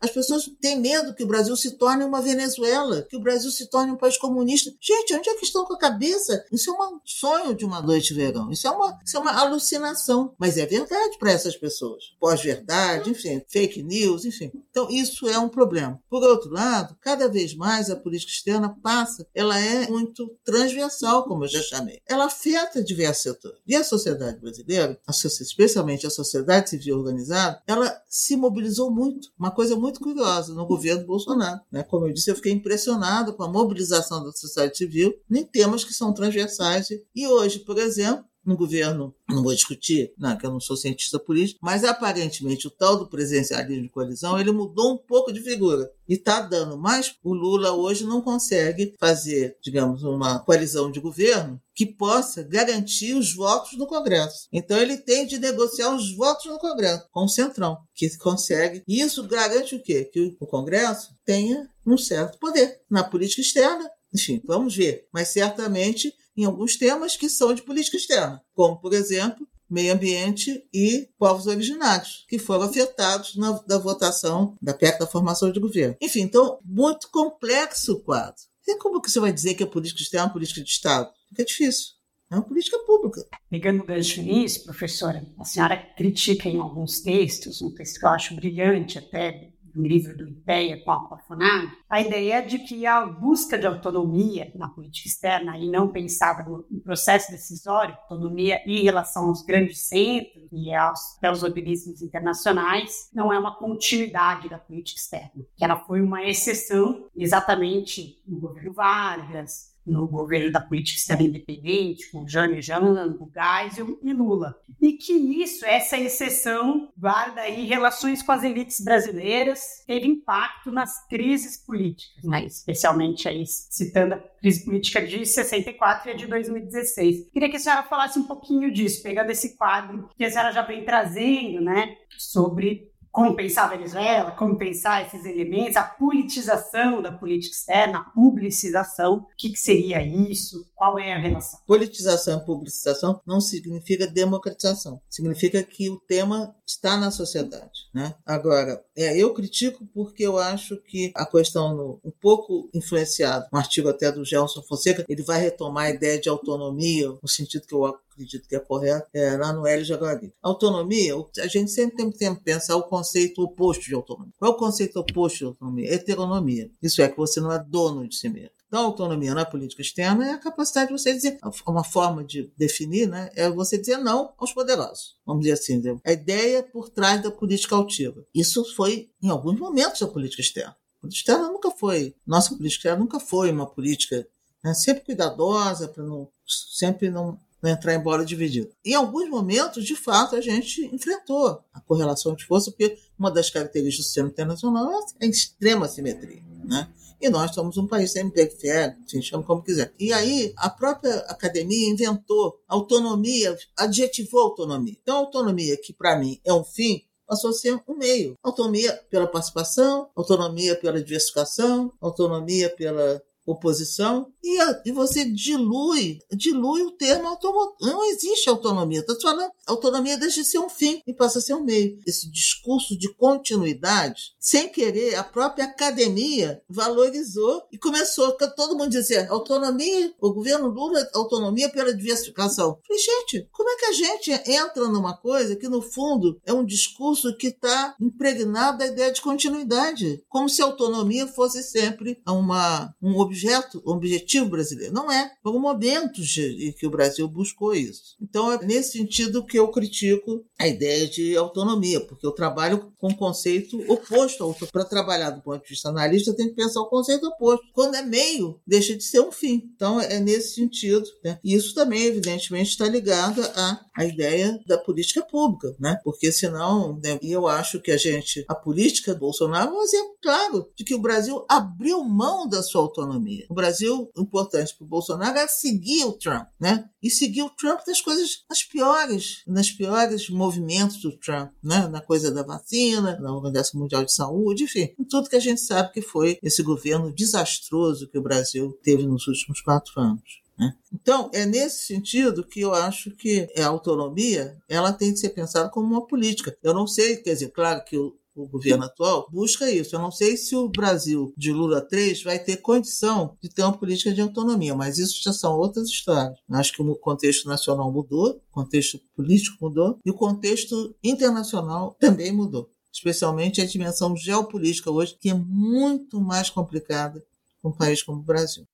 As, pessoas têm medo que o Brasil se torne uma Venezuela, que o Brasil se torne um país comunista. Gente, onde é que estão com a cabeça? Isso é um sonho de uma noite de verão. Isso é uma, isso é uma alucinação. Mas é verdade para essas pessoas. Pós-verdade, enfim, fake news, enfim. Então, isso é um problema. Por outro lado, cada vez mais a política externa passa, ela é muito transversal, como eu já chamei. Ela afeta diversos diversos setores. E a sociedade brasileira, especialmente a sociedade civil organizada, ela se mobilizou muito. Uma coisa muito curiosa no governo Bolsonaro. Né? Como eu disse, eu fiquei impressionado com a mobilização da sociedade civil em temas que são transversais. E hoje, por exemplo, no governo, não vou discutir, não, que eu não sou cientista político, mas aparentemente o tal do presidencialismo de coalizão, ele mudou um pouco de figura e está dando mais. O Lula hoje não consegue fazer, digamos, uma coalizão de governo que possa garantir os votos no Congresso. Então ele tem de negociar os votos no Congresso com o Centrão, que consegue. E isso garante o quê? Que o Congresso tenha um certo poder na política externa. Enfim, vamos ver. Mas certamente em alguns temas que são de política externa, como, por exemplo, meio ambiente e povos originários, que foram afetados na da votação da PEC da formação de governo. Enfim, então, muito complexo o quadro. E como que você vai dizer que a política externa é uma política de Estado? Porque é difícil. É uma política pública. Pegando o gancho nisso, professora, a senhora critica em alguns textos, um texto que eu acho brilhante até, no livro do IPEA com a FUNAG, a ideia de que a busca de autonomia na política externa e não pensava no processo decisório, autonomia em relação aos grandes centros e aos, aos organismos internacionais, não é uma continuidade da política externa, que ela foi uma exceção exatamente no governo Vargas, no governo da política independente, com Jânio Jango, Geisel e Lula. E que isso, essa exceção, guarda aí relações com as elites brasileiras, teve impacto nas crises políticas, né? especialmente aí citando a crise política de 64 e a de 2016. Queria que a senhora falasse um pouquinho disso, pegando esse quadro que a senhora já vem trazendo, né, sobre como pensar a Venezuela, como pensar esses elementos, a politização da política externa, a publicização, o que, que seria isso, qual é a relação? Politização e publicização não significa democratização, significa que o tema está na sociedade. Né? Agora, é, eu critico porque eu acho que a questão, no, um pouco influenciado, um artigo até do Gelson Fonseca, ele vai retomar a ideia de autonomia, no sentido que eu acredito que é correto, é, lá no L Jaguari. Autonomia, a gente sempre tem que pensar o conceito oposto de autonomia. Qual é o conceito oposto de autonomia? Heteronomia. Isso é que você não é dono de si mesmo. Então, a autonomia na política externa é a capacidade de você dizer, uma forma de definir, né, é você dizer não aos poderosos. Vamos dizer assim, a ideia por trás da política altiva. Isso foi em alguns momentos da política externa. A política externa nunca foi, nossa política externa nunca foi uma política né, sempre cuidadosa, para não, sempre não entrar em bola dividida. Em alguns momentos, de fato, a gente enfrentou a correlação de força, porque uma das características do sistema internacional é a extrema simetria. Né? E nós somos um país semi-periférico, se chama como quiser. E aí, a própria academia inventou autonomia, adjetivou autonomia. Então, autonomia, que para mim é um fim, passou a ser um meio. Autonomia pela participação, autonomia pela diversificação, autonomia pela oposição e, e você dilui, dilui o termo autonomia. Não existe autonomia. Está falando, autonomia deixa de ser um fim e passa a ser um meio. Esse discurso de continuidade, sem querer, a própria academia valorizou e começou, todo mundo dizia autonomia, o governo Lula, autonomia pela diversificação. Falei, gente, como é que a gente entra numa coisa que, no fundo, é um discurso que está impregnado da ideia de continuidade? Como se a autonomia fosse sempre uma, um objetivo objeto, objetivo brasileiro. Não é. Foram momentos de, que o Brasil buscou isso. Então, é nesse sentido que eu critico a ideia de autonomia, porque eu trabalho com conceito oposto. Para trabalhar do ponto de vista analista, tem que pensar o conceito oposto. Quando é meio, deixa de ser um fim. Então, é nesse sentido. Né? E isso também, evidentemente, está ligado à, à ideia da política pública, né? porque senão, né, e eu acho que a gente, a política do Bolsonaro é um exemplo claro de que o Brasil abriu mão da sua autonomia O Brasil, importante para o Bolsonaro, é seguir o Trump, né? E seguir o Trump das coisas, nas piores, nas piores movimentos do Trump, né? Na coisa da vacina, na Organização Mundial de Saúde, enfim, tudo que a gente sabe que foi esse governo desastroso que o Brasil teve nos últimos quatro anos. Né? Então, é nesse sentido que eu acho que a autonomia ela tem de ser pensada como uma política. Eu não sei, quer dizer, claro que o, o governo atual busca isso. Eu não sei se o Brasil de Lula 3 vai ter condição de ter uma política de autonomia, mas isso já são outras histórias. Acho que o contexto nacional mudou, o contexto político mudou e o contexto internacional também mudou. Especialmente a dimensão geopolítica hoje, que é muito mais complicada com um país como o Brasil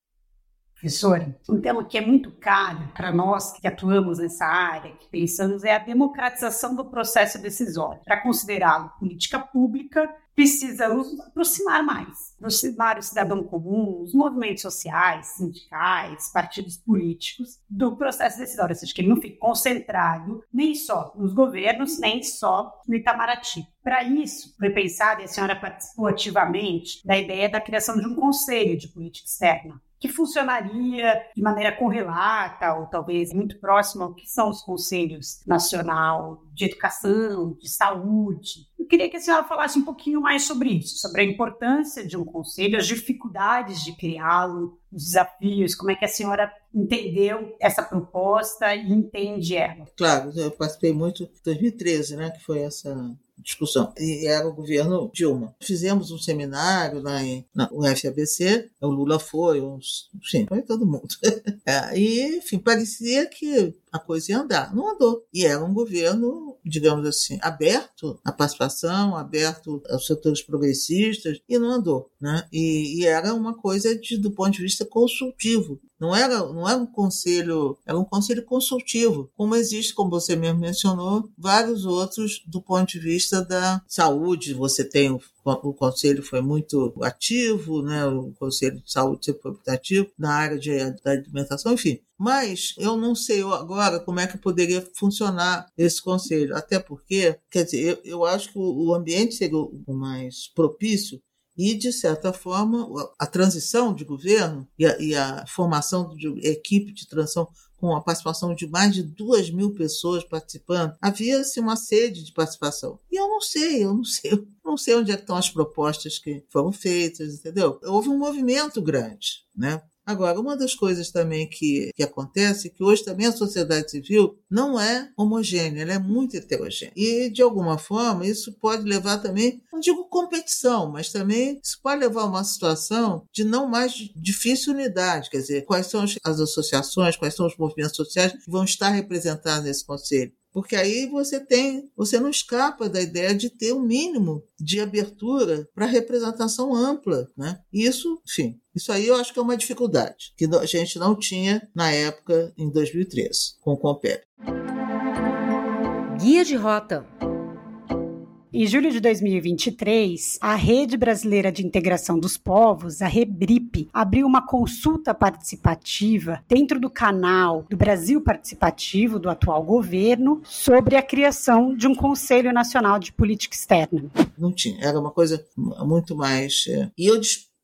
professora, um tema que é muito caro para nós que atuamos nessa área, que pensamos, é a democratização do processo decisório. Para considerá-lo política pública, precisamos aproximar mais, aproximar o cidadão comum, os movimentos sociais, sindicais, partidos políticos do processo decisório, ou seja, que ele não fique concentrado nem só nos governos, nem só no Itamaraty. Para isso, foi pensado, e a senhora participou ativamente, da ideia da criação de um conselho de política externa, que funcionaria de maneira correlata ou talvez muito próxima ao que são os conselhos nacional de educação, de saúde. Eu queria que a senhora falasse um pouquinho mais sobre isso, sobre a importância de um conselho, as dificuldades de criá-lo, os desafios, como é que a senhora entendeu essa proposta e entende ela. Claro, eu participei muito em 2013, né, que foi essa discussão. E era o governo Dilma. Fizemos um seminário lá em, na UFABC, o Lula foi, uns, enfim, foi todo mundo. é, e, enfim, parecia que a coisa ia andar. Não andou. E era um governo digamos assim, aberto à participação, aberto aos setores progressistas, e não andou. Né? E, e era uma coisa de, do ponto de vista consultivo. Não era, não era um conselho, era um conselho consultivo, como existe, como você mesmo mencionou, vários outros do ponto de vista da saúde. Você tem o, o conselho foi muito ativo, né? O conselho de saúde sempre foi muito ativo na área de, da alimentação, enfim. Mas eu não sei agora como é que poderia funcionar esse conselho, até porque, quer dizer, eu, eu acho que o, ambiente seria o mais propício e, de certa forma, a transição de governo e a, e a formação de equipe de transição com a participação de mais de duas mil pessoas participando, havia-se uma sede de participação. E eu não sei, eu não sei, eu não sei onde é estão as propostas que foram feitas, entendeu? Houve um movimento grande, né? Agora, uma das coisas também que, que acontece é que hoje também a sociedade civil não é homogênea, ela é muito heterogênea. E, de alguma forma, isso pode levar também, não digo competição, mas também isso pode levar a uma situação de não mais difícil unidade. Quer dizer, quais são as associações, quais são os movimentos sociais que vão estar representados nesse conselho. Porque aí você tem, você não escapa da ideia de ter um mínimo de abertura para representação ampla, né? Isso, enfim, isso aí eu acho que é uma dificuldade que a gente não tinha na época em 2013 com o Compere. Guia de rota. Em julho de 2023, a Rede Brasileira de Integração dos Povos, a REBRIP, abriu uma consulta participativa dentro do canal do Brasil Participativo do atual governo sobre a criação de um Conselho Nacional de Política Externa. Não tinha, era uma coisa muito mais. É... E eu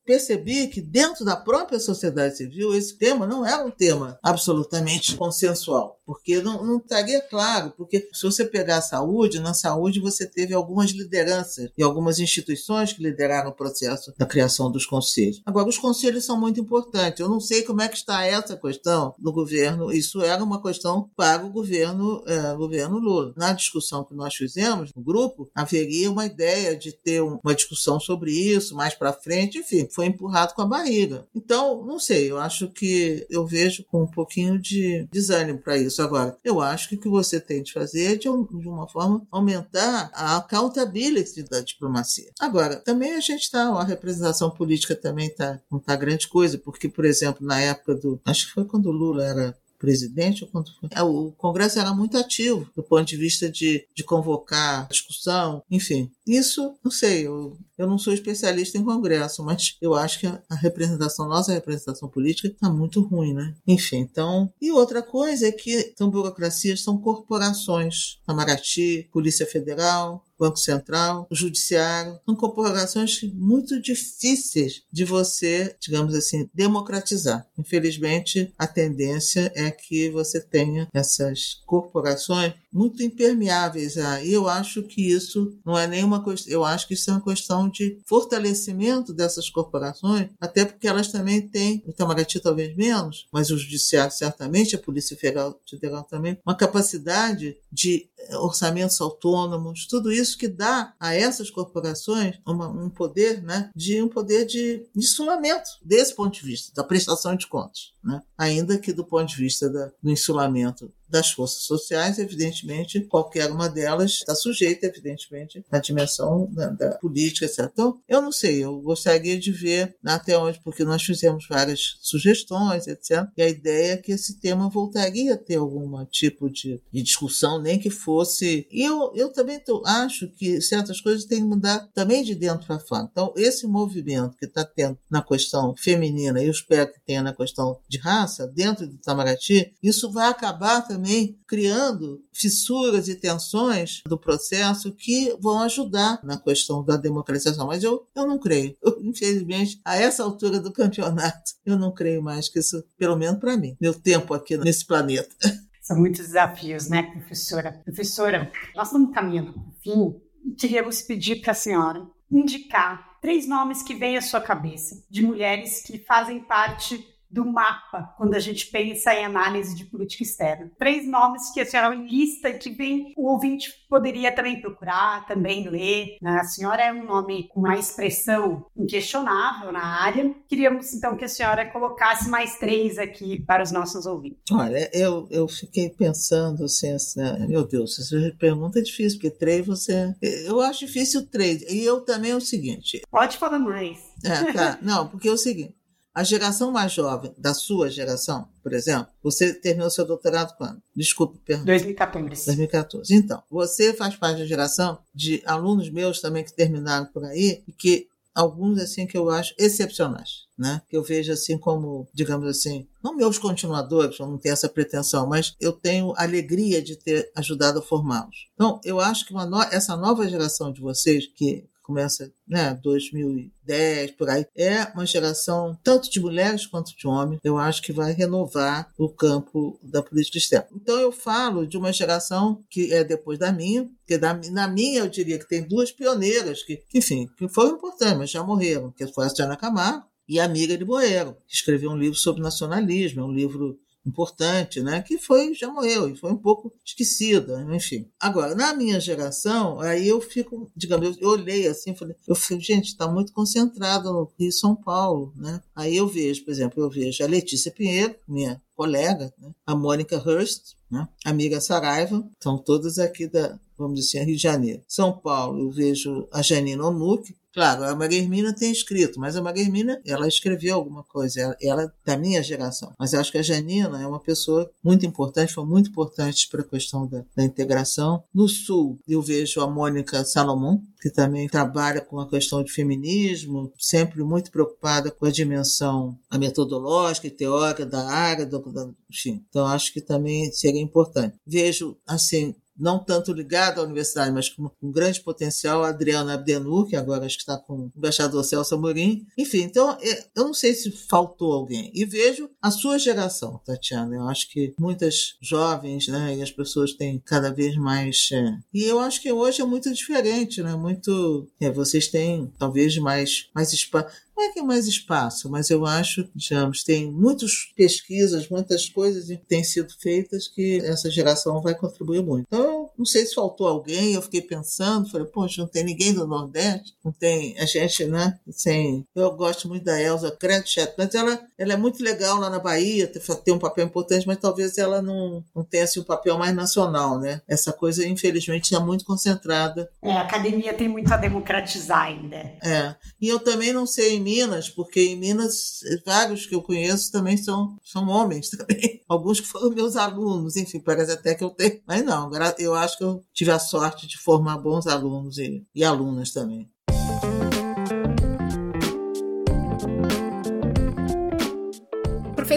percebi que dentro da própria sociedade civil esse tema não é um tema absolutamente consensual, porque não, não estaria claro, porque se você pegar a saúde, na saúde você teve algumas lideranças e algumas instituições que lideraram o processo da criação dos conselhos. Agora, os conselhos são muito importantes. Eu não sei como é que está essa questão no governo. Isso era uma questão para o governo, é, governo Lula. Na discussão que nós fizemos no grupo, haveria uma ideia de ter uma discussão sobre isso mais para frente, enfim, foi empurrado com a barriga. Então, não sei, eu acho que eu vejo com um pouquinho de desânimo para isso. Agora, eu acho que o que você tem de fazer é, de, de uma forma, aumentar a accountability da diplomacia. Agora, também a gente está, a representação política também tá, não está grande coisa, porque, por exemplo, na época do. Acho que foi quando o Lula era presidente quando foi. É, o Congresso era muito ativo do ponto de vista de, de convocar discussão, enfim. Isso, não sei, eu, eu não sou especialista em Congresso, mas eu acho que a, a representação, nossa representação política, está muito ruim, né? Enfim, então. E outra coisa é que são burocracias, são corporações. Itamaraty, Polícia Federal, Banco Central, Judiciário. São corporações muito difíceis de você, digamos assim, democratizar. Infelizmente, a tendência é que você tenha essas corporações muito impermeáveis. E eu acho que isso não é nenhuma questão, eu acho que isso é uma questão de fortalecimento dessas corporações, até porque elas também têm, o Itamaraty talvez menos, mas o Judiciário certamente, a Polícia Federal, Federal também, uma capacidade de orçamentos autônomos, tudo isso que dá a essas corporações uma, um poder, né, de um poder de, de insulamento desse ponto de vista, da prestação de contas, né? ainda que do ponto de vista da, do insulamento das forças sociais, evidentemente, qualquer uma delas está sujeita, evidentemente, à dimensão da, da, política, etc. Então, eu não sei, eu gostaria de ver até onde, porque nós fizemos várias sugestões, etc. E a ideia é que esse tema voltaria a ter algum tipo de, de discussão, nem que fosse. E eu, eu também tô, acho que certas coisas têm que mudar também de dentro para fora. Então, esse movimento que está tendo na questão feminina, eu espero que tenha na questão de raça, dentro do Itamaraty, isso vai acabar também também criando fissuras e tensões do processo que vão ajudar na questão da democratização. Mas eu, eu não creio. Eu, infelizmente, a essa altura do campeonato, eu não creio mais que isso, pelo menos para mim, meu tempo aqui nesse planeta. São muitos desafios, né, professora? Professora, nós estamos caminhando para o fim e queríamos pedir para a senhora indicar três nomes que vêm à sua cabeça de mulheres que fazem parte do mapa quando a gente pensa em análise de política externa. Três nomes que a senhora lista que bem o ouvinte poderia também procurar, também ler. Né? A senhora é um nome com uma expressão inquestionável na área. Queríamos então que a senhora colocasse mais três aqui para os nossos ouvintes. Olha, eu, eu fiquei pensando assim, assim meu Deus, essa pergunta é difícil, porque três você. Eu acho difícil três. E eu também é o seguinte. Pode falar mais. É, tá. Não, porque é o seguinte. A geração mais jovem, da sua geração, por exemplo, você terminou seu doutorado quando? Desculpe, pergunta. 2014. 2014. Então, você faz parte da geração de alunos meus também que terminaram por aí e que alguns assim que eu acho excepcionais, né? Que eu vejo assim como, digamos assim, não meus continuadores, eu não tenho essa pretensão, mas eu tenho alegria de ter ajudado a formá-los. Então, eu acho que no... essa nova geração de vocês que começa, né, 2010, por aí, é uma geração tanto de mulheres quanto de homens, eu acho que vai renovar o campo da política externa. Então eu falo de uma geração que é depois da minha, que da, na minha eu diria que tem duas pioneiras que, enfim, que foram importantes, mas já morreram, que foi a Tiana Camargo e a amiga de Boero, que escreveu um livro sobre nacionalismo, é um livro importante, né? Que foi já morreu e foi um pouco esquecida, enfim. Agora, na minha geração, aí eu fico, digamos, eu, eu olhei assim, falei, eu falei, gente, está muito concentrado no Rio São Paulo, né? Aí eu vejo, por exemplo, eu vejo a Letícia Pinheiro, minha colega, né? a Mônica Hurst, né? a amiga Saraiva, são todas aqui da, vamos dizer assim, Rio de Janeiro. São Paulo, eu vejo a Janine Onuki, Claro, a Maria Hermina tem escrito, mas a Maria Hermina, ela escreveu alguma coisa, ela, ela é da minha geração. Mas eu acho que a Janina é uma pessoa muito importante, foi muito importante para a questão da, da, integração. No Sul, eu vejo a Mônica Salomão, que também trabalha com a questão de feminismo, sempre muito preocupada com a dimensão a metodológica e teórica da área, do, do, enfim. Então, acho que também seria importante. Vejo, assim, não tanto ligado à universidade, mas com um grande potencial, Adriana Abdenur, que agora acho que está com o embaixador Celso Amorim. Enfim, então é, eu não sei se faltou alguém. E vejo a sua geração, Tatiana. Eu acho que muitas jovens, né, e as pessoas têm cada vez mais. É... E eu acho que hoje é muito diferente, né? Muito. É, vocês têm talvez mais, mais espaço é que é mais espaço, mas eu acho, digamos, tem muitas pesquisas, muitas coisas que têm sido feitas que essa geração vai contribuir muito. Então, não sei se faltou alguém, eu fiquei pensando, falei, poxa, não tem ninguém do Nordeste, não tem a gente, né? Sem, eu gosto muito da Elza Kretschet, mas ela, ela é muito legal lá na Bahia, tem um papel importante, mas talvez ela não, não tenha assim, um papel mais nacional, né? Essa coisa, infelizmente, está muito concentrada. É, a academia tem muito a democratizar ainda. É, e eu também não sei em Minas, porque em Minas, vários que eu conheço também são, são homens também. Alguns que foram meus alunos, enfim, parece até que eu tenho. Mas não, eu acho que eu tive a sorte de formar bons alunos e, e alunas também.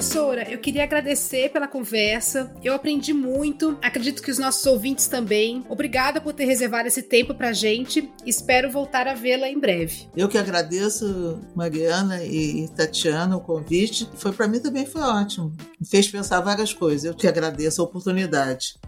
Professora, eu queria agradecer pela conversa. Eu aprendi muito, acredito que os nossos ouvintes também. Obrigada por ter reservado esse tempo pra gente. Espero voltar a vê-la em breve. Eu que agradeço, Mariana e Tatiana, o convite. Foi para mim também foi ótimo. Me fez pensar várias coisas. Eu que agradeço a oportunidade.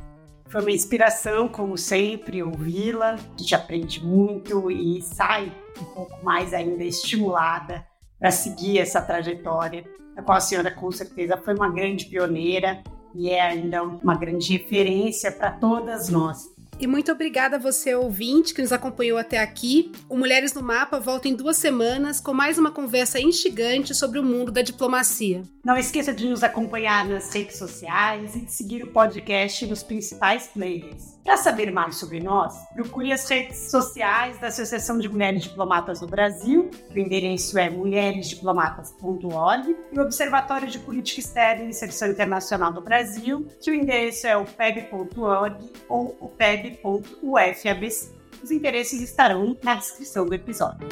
Foi uma inspiração, como sempre, ouvi-la. A gente aprende muito e sai um pouco mais ainda estimulada para seguir essa trajetória a qual a senhora com certeza foi uma grande pioneira e é ainda uma grande referência para todas nós. E muito obrigada a você, ouvinte, que nos acompanhou até aqui. O Mulheres no Mapa volta em duas semanas com mais uma conversa instigante sobre o mundo da diplomacia. Não esqueça de nos acompanhar nas redes sociais e de seguir o podcast nos principais players. Para saber mais sobre nós, procure as redes sociais da Associação de Mulheres Diplomatas do Brasil, o endereço é mulheresdiplomatas.org, e o Observatório de Política Externa e Inserção Internacional do Brasil, que o endereço é o peb.org ou o peb.ufabc. Os endereços estarão na descrição do episódio.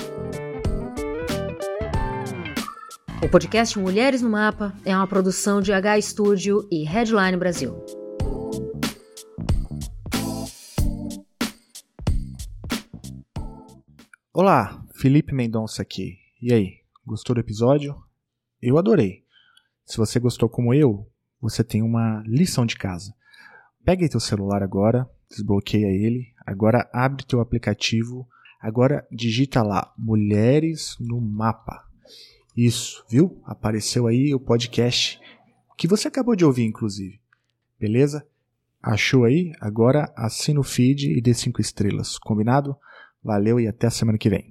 O podcast Mulheres no Mapa é uma produção de H Studio e Headline Brasil. Olá, Felipe Mendonça aqui. E aí, gostou do episódio? Eu adorei. Se você gostou como eu, você tem uma lição de casa. Pega aí teu celular agora, desbloqueia ele, agora abre teu aplicativo, agora digita lá Mulheres no Mapa Isso, viu? Apareceu aí o podcast que você acabou de ouvir, inclusive. Beleza? Achou aí? Agora assina o feed e dê cinco estrelas. Combinado? Valeu e até a semana que vem.